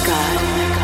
again.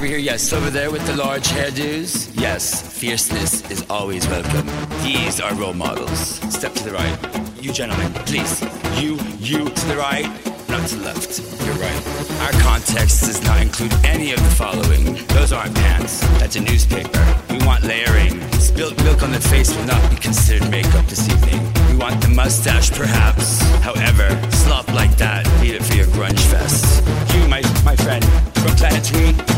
Over here, yes. Over there with the large hairdos, yes. Fierceness is always welcome. These are role models. Step to the right. You gentlemen, please. You, you to the right, not to the left. You're right. Our context does not include any of the following. Those aren't pants. That's a newspaper. We want layering. Spilt milk on the face will not be considered makeup this evening. We want the mustache, perhaps. However, slop like that, need it for your grunge fest. You, my, my friend, from Planet Tween,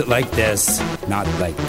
it like this, not like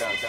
Magic.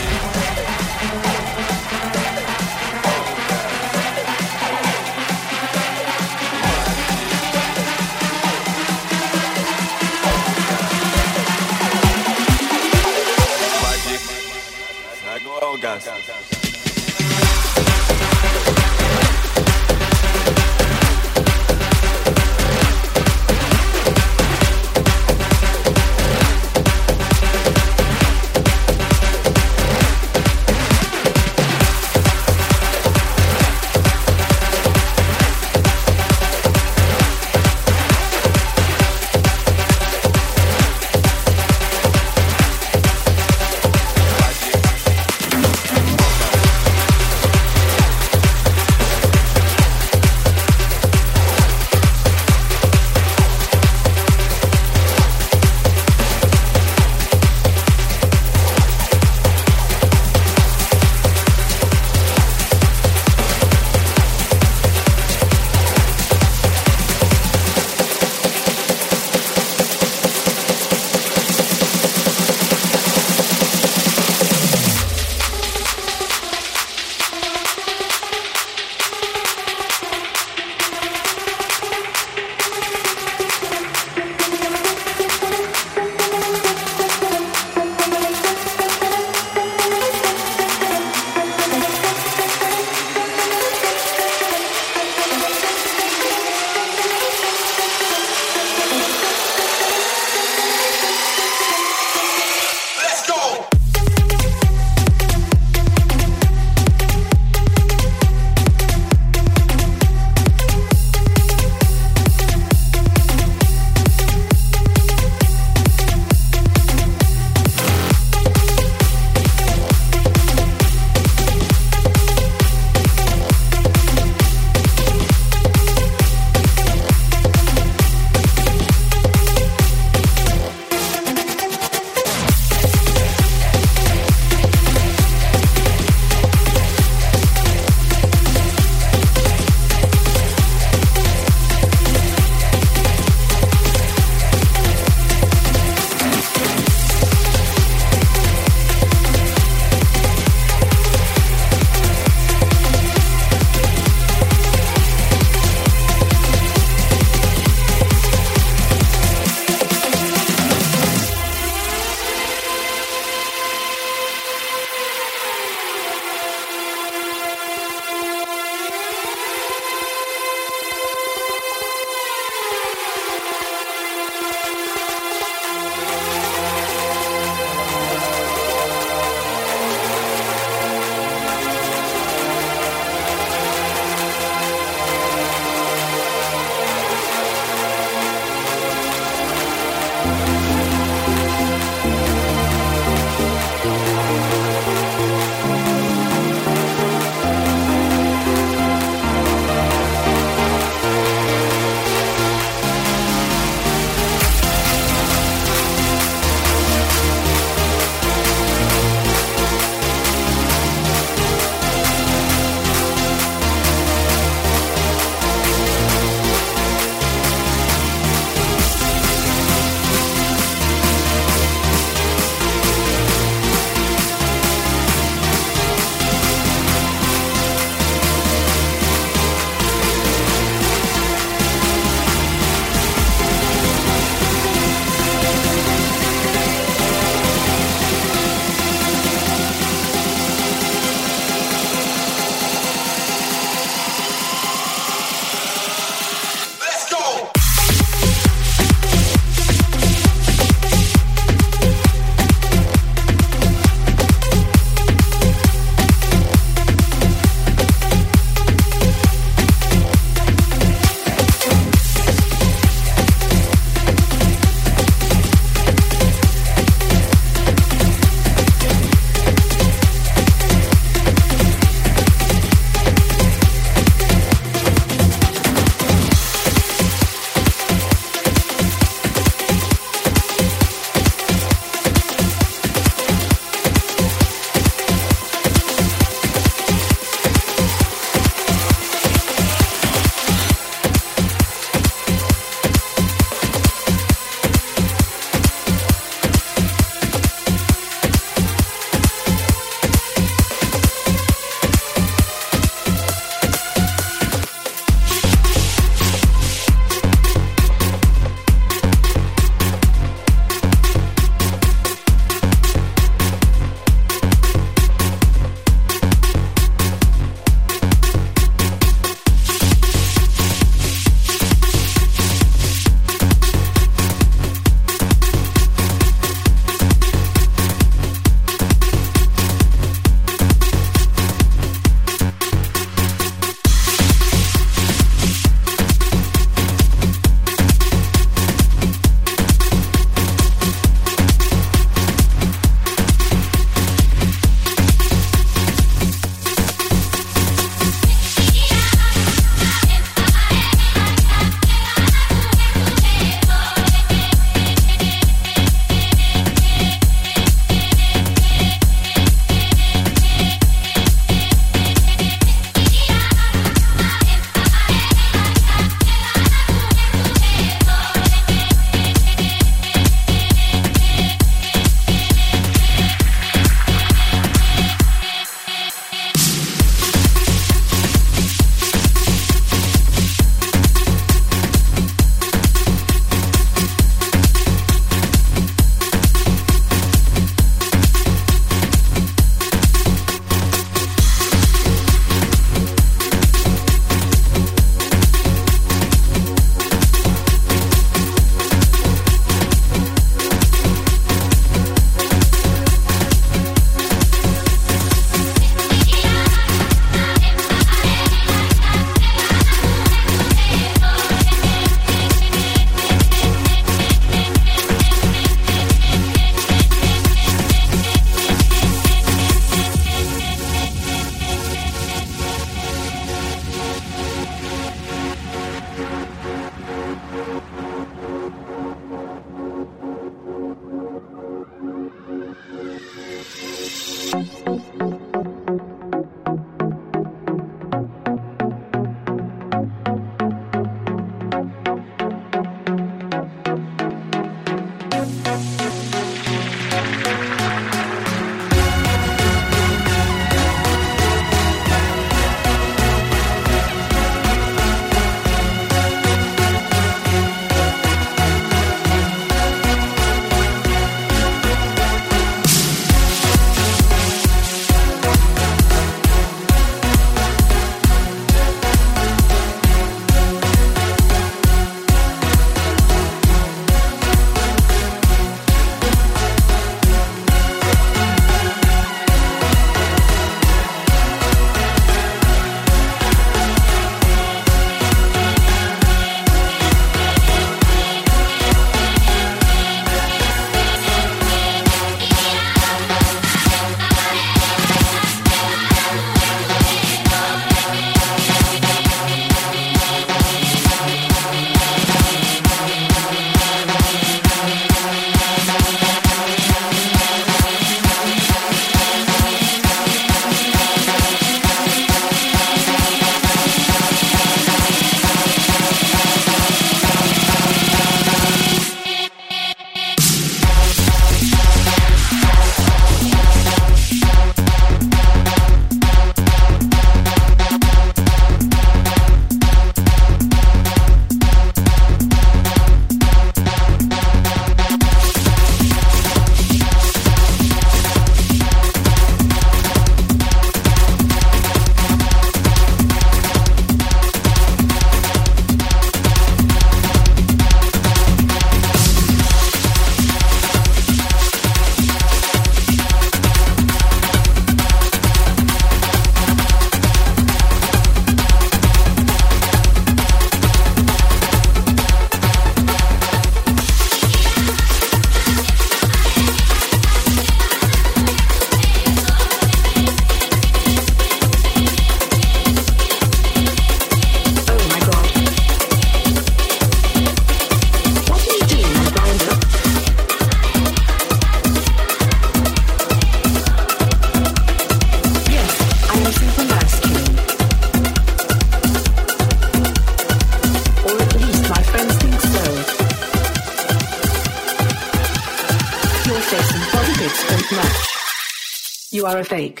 are a fake.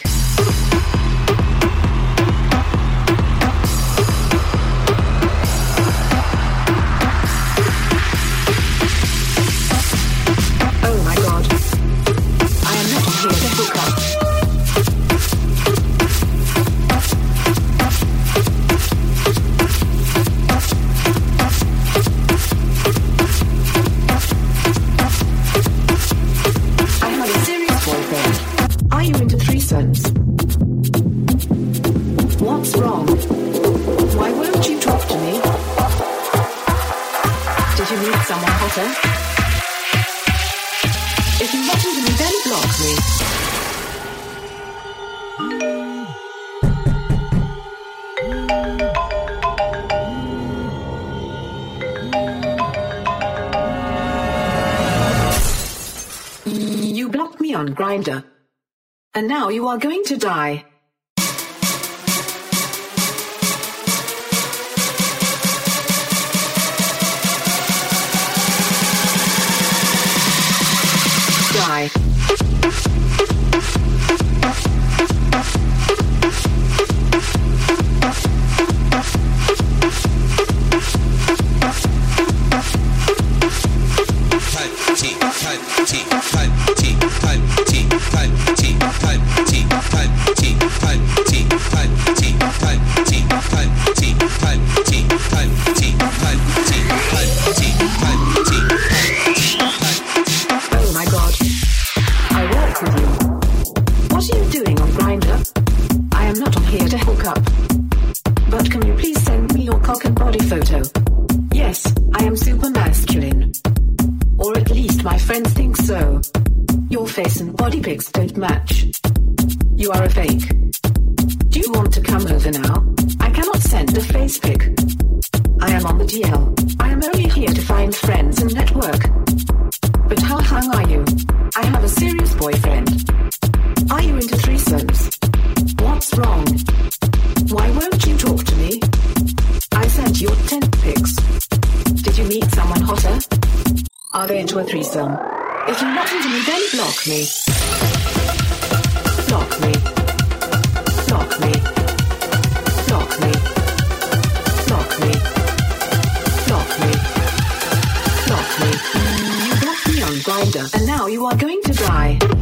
into a threesome. If you're not into me, then block me. Block me. Block me. Block me. Block me. Block me. Block me. You blocked me on Grindr, and now you are going to die.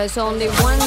There's only one.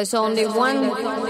There's only one.